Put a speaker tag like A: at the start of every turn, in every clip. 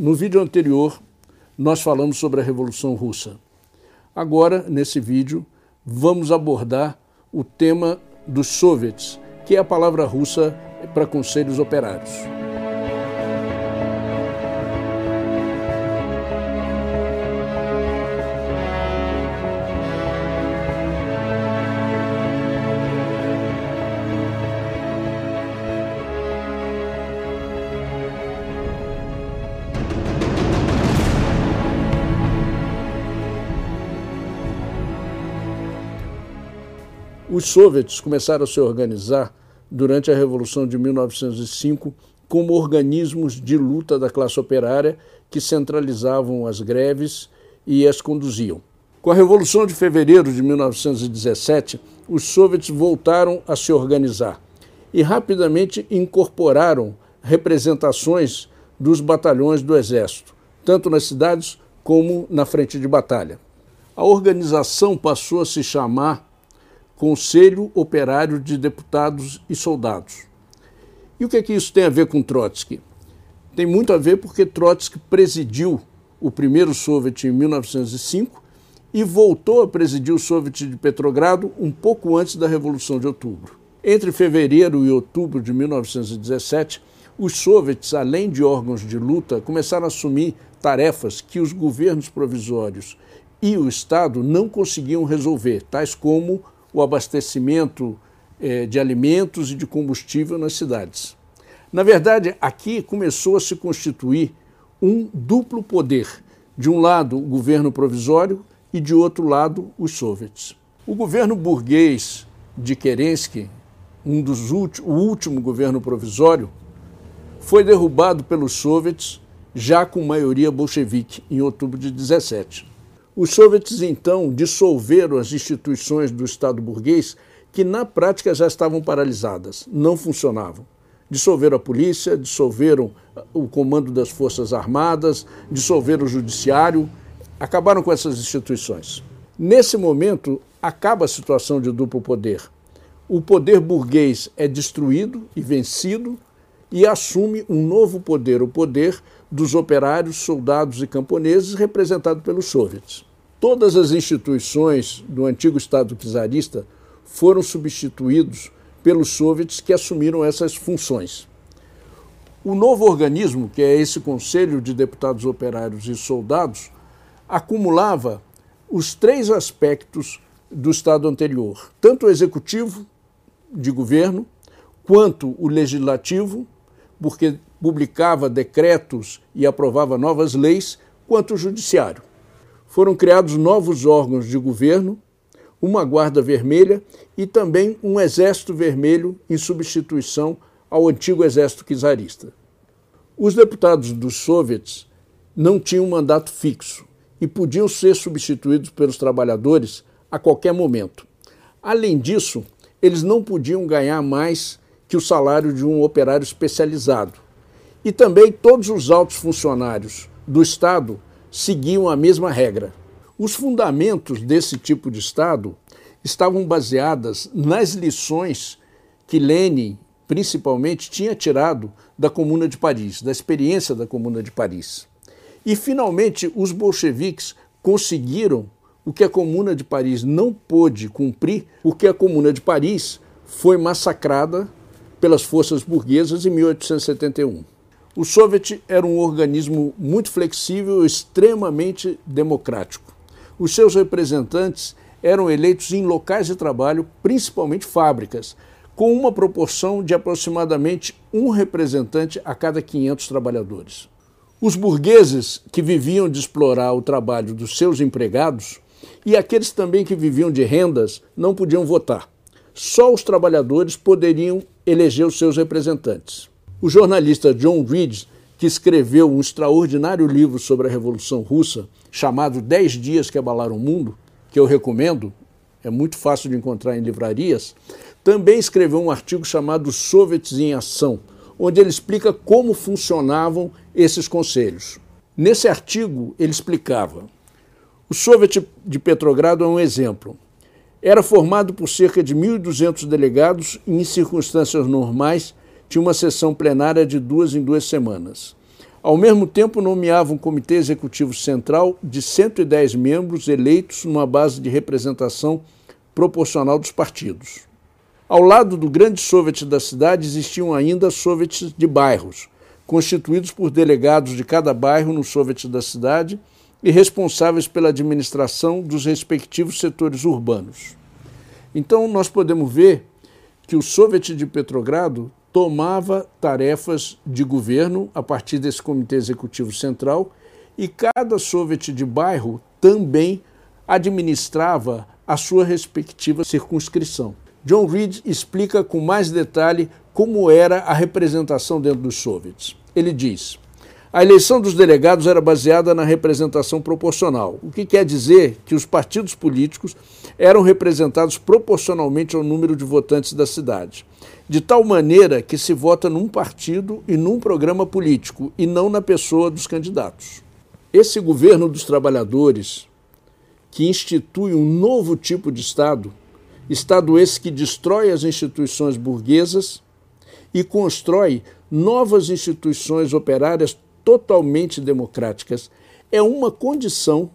A: No vídeo anterior, nós falamos sobre a Revolução Russa. Agora, nesse vídeo, vamos abordar o tema dos soviets, que é a palavra russa para conselhos operários. Os soviets começaram a se organizar durante a Revolução de 1905 como organismos de luta da classe operária que centralizavam as greves e as conduziam. Com a Revolução de Fevereiro de 1917, os soviets voltaram a se organizar e rapidamente incorporaram representações dos batalhões do Exército, tanto nas cidades como na frente de batalha. A organização passou a se chamar Conselho Operário de Deputados e Soldados. E o que é que isso tem a ver com Trotsky? Tem muito a ver porque Trotsky presidiu o primeiro Soviet em 1905 e voltou a presidir o Soviet de Petrogrado um pouco antes da Revolução de Outubro. Entre fevereiro e outubro de 1917, os soviets, além de órgãos de luta, começaram a assumir tarefas que os governos provisórios e o Estado não conseguiam resolver, tais como o abastecimento eh, de alimentos e de combustível nas cidades. Na verdade, aqui começou a se constituir um duplo poder. De um lado, o governo provisório e de outro lado, os soviets. O governo burguês de Kerensky, um dos o último governo provisório, foi derrubado pelos soviets já com maioria bolchevique em outubro de 17. Os soviets então dissolveram as instituições do Estado burguês que na prática já estavam paralisadas, não funcionavam. Dissolveram a polícia, dissolveram o comando das Forças Armadas, dissolveram o judiciário, acabaram com essas instituições. Nesse momento, acaba a situação de duplo poder. O poder burguês é destruído e vencido e assume um novo poder, o poder dos operários, soldados e camponeses, representado pelos soviets. Todas as instituições do antigo Estado czarista foram substituídos pelos soviets que assumiram essas funções. O novo organismo, que é esse Conselho de Deputados Operários e Soldados, acumulava os três aspectos do Estado anterior, tanto o executivo de governo, quanto o legislativo, porque publicava decretos e aprovava novas leis, quanto o judiciário. Foram criados novos órgãos de governo, uma Guarda Vermelha e também um Exército Vermelho em substituição ao antigo Exército Czarista. Os deputados dos soviets não tinham mandato fixo e podiam ser substituídos pelos trabalhadores a qualquer momento. Além disso, eles não podiam ganhar mais que o salário de um operário especializado, e também todos os altos funcionários do Estado seguiam a mesma regra. Os fundamentos desse tipo de Estado estavam baseadas nas lições que Lenin, principalmente, tinha tirado da Comuna de Paris, da experiência da Comuna de Paris. E, finalmente, os bolcheviques conseguiram o que a Comuna de Paris não pôde cumprir, o que a Comuna de Paris foi massacrada pelas forças burguesas em 1871. O Soviet era um organismo muito flexível extremamente democrático. Os seus representantes eram eleitos em locais de trabalho, principalmente fábricas, com uma proporção de aproximadamente um representante a cada 500 trabalhadores. Os burgueses que viviam de explorar o trabalho dos seus empregados e aqueles também que viviam de rendas não podiam votar. Só os trabalhadores poderiam eleger os seus representantes. O jornalista John Reed, que escreveu um extraordinário livro sobre a Revolução Russa, chamado Dez Dias que Abalaram o Mundo, que eu recomendo, é muito fácil de encontrar em livrarias, também escreveu um artigo chamado Soviets em Ação, onde ele explica como funcionavam esses conselhos. Nesse artigo, ele explicava: o Soviet de Petrogrado é um exemplo. Era formado por cerca de 1.200 delegados e, em circunstâncias normais, tinha uma sessão plenária de duas em duas semanas. Ao mesmo tempo, nomeava um comitê executivo central de 110 membros eleitos numa base de representação proporcional dos partidos. Ao lado do grande soviet da cidade existiam ainda soviets de bairros, constituídos por delegados de cada bairro no soviet da cidade e responsáveis pela administração dos respectivos setores urbanos. Então, nós podemos ver que o soviet de Petrogrado tomava tarefas de governo a partir desse comitê executivo central e cada soviet de bairro também administrava a sua respectiva circunscrição. John Reed explica com mais detalhe como era a representação dentro dos soviets. Ele diz: a eleição dos delegados era baseada na representação proporcional, o que quer dizer que os partidos políticos eram representados proporcionalmente ao número de votantes da cidade, de tal maneira que se vota num partido e num programa político, e não na pessoa dos candidatos. Esse governo dos trabalhadores, que institui um novo tipo de Estado, Estado esse que destrói as instituições burguesas e constrói novas instituições operárias totalmente democráticas, é uma condição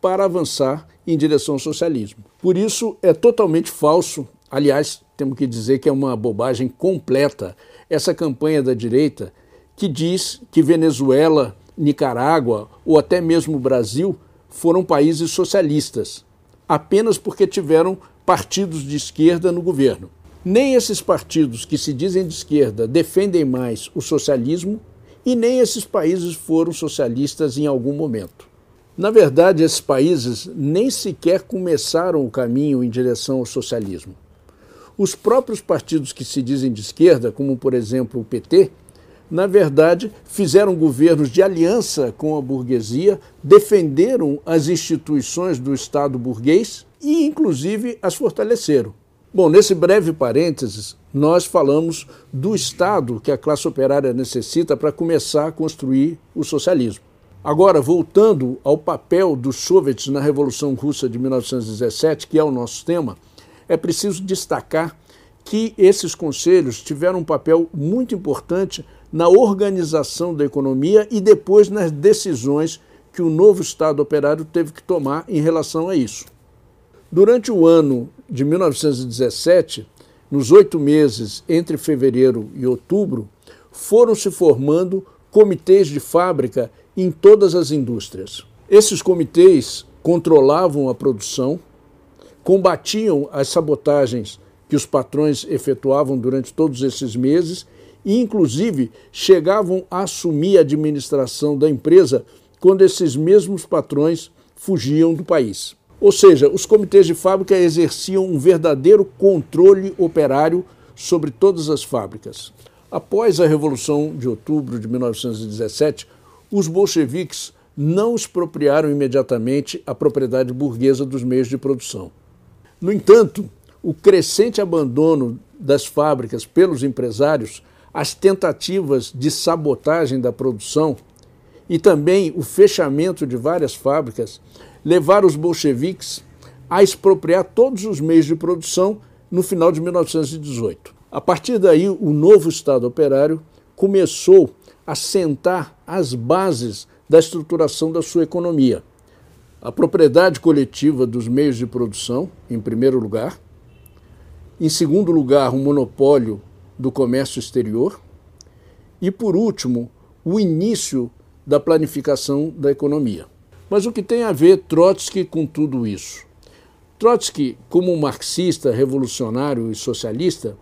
A: para avançar em direção ao socialismo. Por isso, é totalmente falso, aliás, temos que dizer que é uma bobagem completa, essa campanha da direita que diz que Venezuela, Nicarágua ou até mesmo Brasil foram países socialistas, apenas porque tiveram partidos de esquerda no governo. Nem esses partidos que se dizem de esquerda defendem mais o socialismo e nem esses países foram socialistas em algum momento. Na verdade, esses países nem sequer começaram o caminho em direção ao socialismo. Os próprios partidos que se dizem de esquerda, como por exemplo o PT, na verdade, fizeram governos de aliança com a burguesia, defenderam as instituições do Estado burguês e, inclusive, as fortaleceram. Bom, nesse breve parênteses, nós falamos do Estado que a classe operária necessita para começar a construir o socialismo. Agora, voltando ao papel dos soviets na Revolução Russa de 1917, que é o nosso tema, é preciso destacar que esses conselhos tiveram um papel muito importante na organização da economia e depois nas decisões que o novo Estado operário teve que tomar em relação a isso. Durante o ano de 1917, nos oito meses entre fevereiro e outubro, foram se formando comitês de fábrica em todas as indústrias. Esses comitês controlavam a produção, combatiam as sabotagens que os patrões efetuavam durante todos esses meses e, inclusive, chegavam a assumir a administração da empresa quando esses mesmos patrões fugiam do país. Ou seja, os comitês de fábrica exerciam um verdadeiro controle operário sobre todas as fábricas. Após a Revolução de Outubro de 1917, os bolcheviques não expropriaram imediatamente a propriedade burguesa dos meios de produção. No entanto, o crescente abandono das fábricas pelos empresários, as tentativas de sabotagem da produção e também o fechamento de várias fábricas levaram os bolcheviques a expropriar todos os meios de produção no final de 1918. A partir daí, o novo Estado operário começou a sentar as bases da estruturação da sua economia. A propriedade coletiva dos meios de produção, em primeiro lugar. Em segundo lugar, o monopólio do comércio exterior. E, por último, o início da planificação da economia. Mas o que tem a ver Trotsky com tudo isso? Trotsky, como marxista, revolucionário e socialista,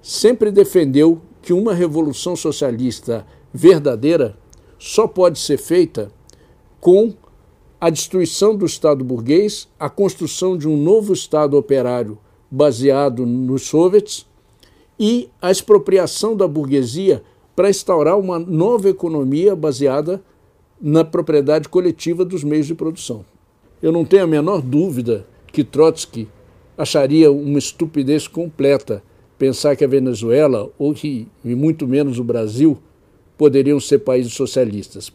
A: sempre defendeu que uma revolução socialista verdadeira só pode ser feita com a destruição do Estado burguês, a construção de um novo Estado operário baseado nos soviets e a expropriação da burguesia para instaurar uma nova economia baseada na propriedade coletiva dos meios de produção. Eu não tenho a menor dúvida que Trotsky acharia uma estupidez completa pensar que a Venezuela, ou que, e muito menos o Brasil, poderiam ser países socialistas.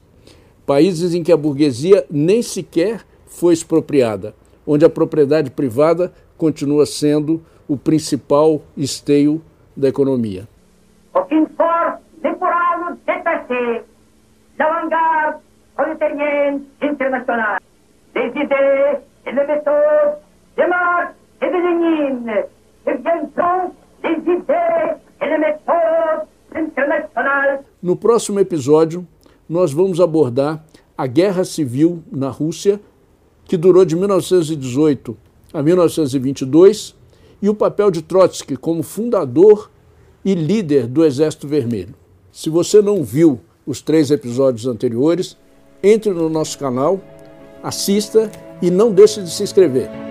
A: Países em que a burguesia nem sequer foi expropriada, onde a propriedade privada continua sendo o principal esteio da economia.
B: l'avant-garde prolétarienne internationale. Les idées et les méthodes de Marx et de Lénine deviendront les idées et les méthodes internationales.
A: No próximo episódio, nós vamos abordar a guerra civil na Rússia, que durou de 1918 a 1922, e o papel de Trotsky como fundador e líder do Exército Vermelho. Se você não viu os três episódios anteriores, entre no nosso canal, assista e não deixe de se inscrever.